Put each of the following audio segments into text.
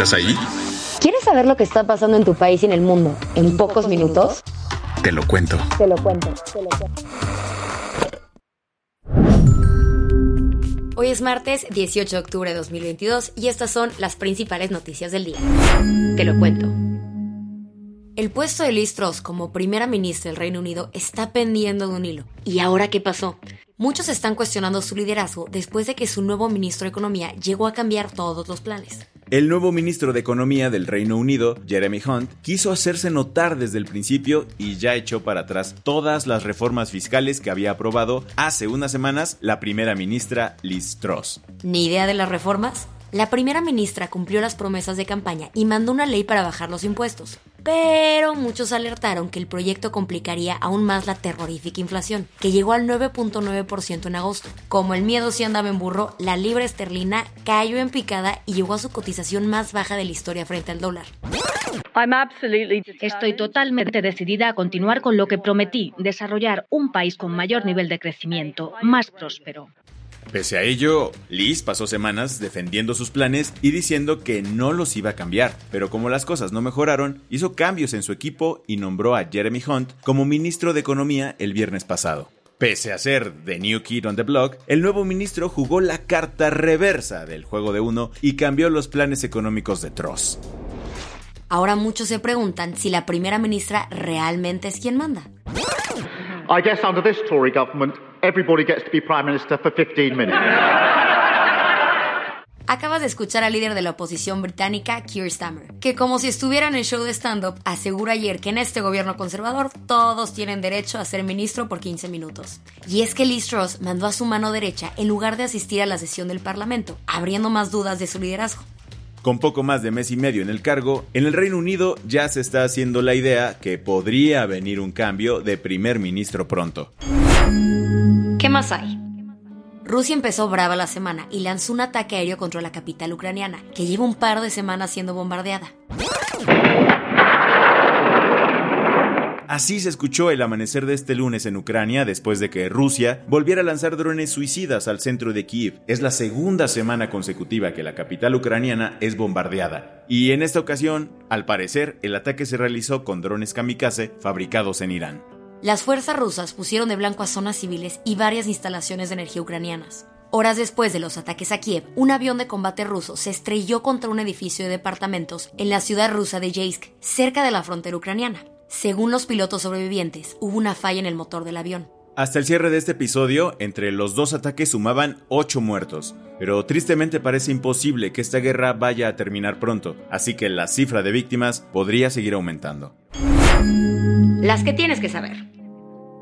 ¿Estás ahí? ¿Quieres saber lo que está pasando en tu país y en el mundo en, pocos, minutos? Te lo cuento. Te lo cuento. Te lo cuento. Hoy es martes 18 de octubre de 2022 y estas son las principales noticias del día. Te lo cuento. El puesto de Liz Truss como primera ministra del Reino Unido está pendiendo de un hilo. ¿Y ahora qué pasó? Muchos están cuestionando su liderazgo después de que su nuevo ministro de Economía llegó a cambiar todos los planes. El nuevo ministro de Economía del Reino Unido, Jeremy Hunt, quiso hacerse notar desde el principio y ya echó para atrás todas las reformas fiscales que había aprobado hace unas semanas la primera ministra Liz Truss. ¿Ni idea de las reformas? La primera ministra cumplió las promesas de campaña y mandó una ley para bajar los impuestos. Pero muchos alertaron que el proyecto complicaría aún más la terrorífica inflación, que llegó al 9.9% en agosto. Como el miedo sí andaba en burro, la libra esterlina cayó en picada y llegó a su cotización más baja de la historia frente al dólar. Estoy totalmente decidida a continuar con lo que prometí, desarrollar un país con mayor nivel de crecimiento, más próspero. Pese a ello, Liz pasó semanas defendiendo sus planes y diciendo que no los iba a cambiar, pero como las cosas no mejoraron, hizo cambios en su equipo y nombró a Jeremy Hunt como ministro de Economía el viernes pasado. Pese a ser The New Kid on the Block, el nuevo ministro jugó la carta reversa del juego de uno y cambió los planes económicos de Truss. Ahora muchos se preguntan si la primera ministra realmente es quien manda. I guess under this Tory government, everybody gets to be Prime Minister for 15 minutes. Acabas de escuchar al líder de la oposición británica, Keir Starmer, que como si estuviera en el show de stand-up, asegura ayer que en este gobierno conservador todos tienen derecho a ser ministro por 15 minutos. Y es que Liz Truss mandó a su mano derecha en lugar de asistir a la sesión del Parlamento, abriendo más dudas de su liderazgo. Con poco más de mes y medio en el cargo, en el Reino Unido ya se está haciendo la idea que podría venir un cambio de primer ministro pronto. ¿Qué más hay? Rusia empezó brava la semana y lanzó un ataque aéreo contra la capital ucraniana, que lleva un par de semanas siendo bombardeada. Así se escuchó el amanecer de este lunes en Ucrania después de que Rusia volviera a lanzar drones suicidas al centro de Kiev. Es la segunda semana consecutiva que la capital ucraniana es bombardeada. Y en esta ocasión, al parecer, el ataque se realizó con drones kamikaze fabricados en Irán. Las fuerzas rusas pusieron de blanco a zonas civiles y varias instalaciones de energía ucranianas. Horas después de los ataques a Kiev, un avión de combate ruso se estrelló contra un edificio de departamentos en la ciudad rusa de Yeisk, cerca de la frontera ucraniana. Según los pilotos sobrevivientes, hubo una falla en el motor del avión. Hasta el cierre de este episodio, entre los dos ataques sumaban 8 muertos, pero tristemente parece imposible que esta guerra vaya a terminar pronto, así que la cifra de víctimas podría seguir aumentando. Las que tienes que saber.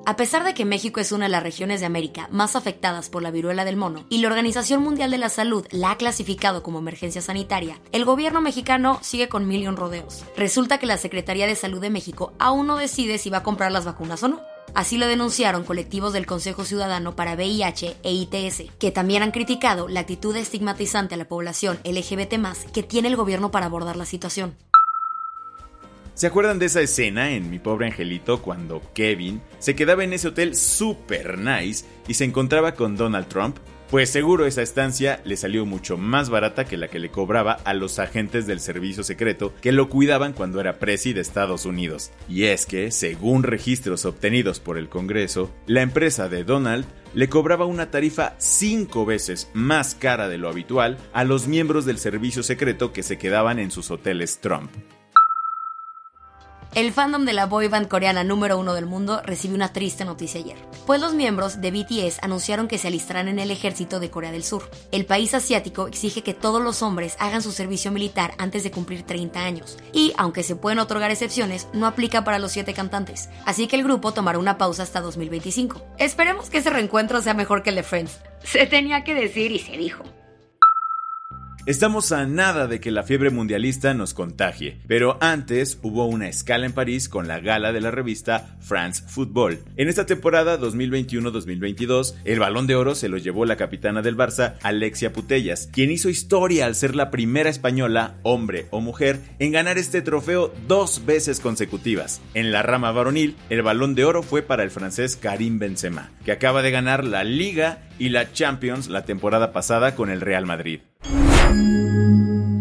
A pesar de que México es una de las regiones de América más afectadas por la viruela del mono y la Organización Mundial de la Salud la ha clasificado como emergencia sanitaria, el gobierno mexicano sigue con mil rodeos. Resulta que la Secretaría de Salud de México aún no decide si va a comprar las vacunas o no. Así lo denunciaron colectivos del Consejo Ciudadano para VIH e ITS, que también han criticado la actitud estigmatizante a la población LGBT que tiene el gobierno para abordar la situación. ¿Se acuerdan de esa escena en Mi pobre angelito cuando Kevin se quedaba en ese hotel super nice y se encontraba con Donald Trump? Pues seguro esa estancia le salió mucho más barata que la que le cobraba a los agentes del servicio secreto que lo cuidaban cuando era presi de Estados Unidos. Y es que, según registros obtenidos por el Congreso, la empresa de Donald le cobraba una tarifa cinco veces más cara de lo habitual a los miembros del servicio secreto que se quedaban en sus hoteles Trump. El fandom de la boy band coreana número uno del mundo recibió una triste noticia ayer, pues los miembros de BTS anunciaron que se alistarán en el ejército de Corea del Sur. El país asiático exige que todos los hombres hagan su servicio militar antes de cumplir 30 años, y aunque se pueden otorgar excepciones, no aplica para los siete cantantes, así que el grupo tomará una pausa hasta 2025. Esperemos que ese reencuentro sea mejor que el de Friends. Se tenía que decir y se dijo. Estamos a nada de que la fiebre mundialista nos contagie, pero antes hubo una escala en París con la gala de la revista France Football. En esta temporada 2021-2022, el balón de oro se lo llevó la capitana del Barça, Alexia Putellas, quien hizo historia al ser la primera española, hombre o mujer, en ganar este trofeo dos veces consecutivas. En la rama varonil, el balón de oro fue para el francés Karim Benzema, que acaba de ganar la Liga y la Champions la temporada pasada con el Real Madrid.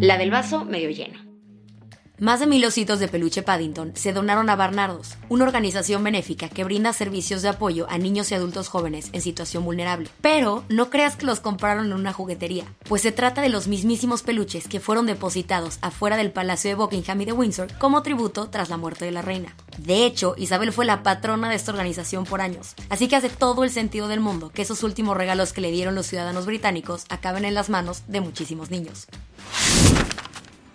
La del vaso medio lleno. Más de mil ositos de peluche Paddington se donaron a Barnardos, una organización benéfica que brinda servicios de apoyo a niños y adultos jóvenes en situación vulnerable. Pero no creas que los compraron en una juguetería, pues se trata de los mismísimos peluches que fueron depositados afuera del Palacio de Buckingham y de Windsor como tributo tras la muerte de la reina. De hecho, Isabel fue la patrona de esta organización por años, así que hace todo el sentido del mundo que esos últimos regalos que le dieron los ciudadanos británicos acaben en las manos de muchísimos niños.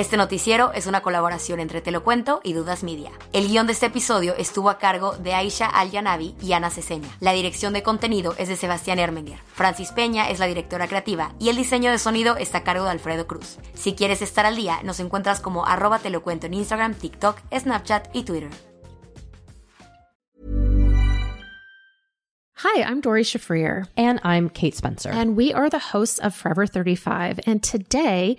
Este noticiero es una colaboración entre Te lo Cuento y Dudas Media. El guion de este episodio estuvo a cargo de Aisha Al-Yanabi y Ana Ceseña. La dirección de contenido es de Sebastián Ermenger. Francis Peña es la directora creativa y el diseño de sonido está a cargo de Alfredo Cruz. Si quieres estar al día, nos encuentras como arroba Te lo Cuento en Instagram, TikTok, Snapchat y Twitter. Hi, I'm Dory Shafrir. And I'm Kate Spencer. And we are the hosts of Forever 35. And today,